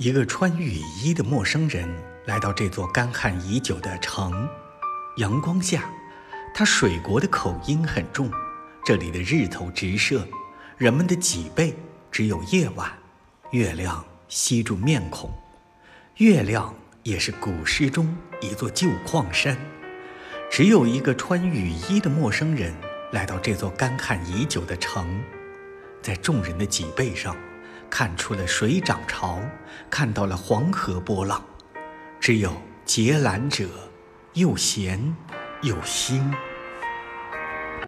一个穿雨衣的陌生人来到这座干旱已久的城。阳光下，他水国的口音很重。这里的日头直射，人们的脊背只有夜晚，月亮吸住面孔。月亮也是古诗中一座旧矿山。只有一个穿雨衣的陌生人来到这座干旱已久的城，在众人的脊背上。看出了水涨潮，看到了黄河波浪，只有结缆者又闲又新。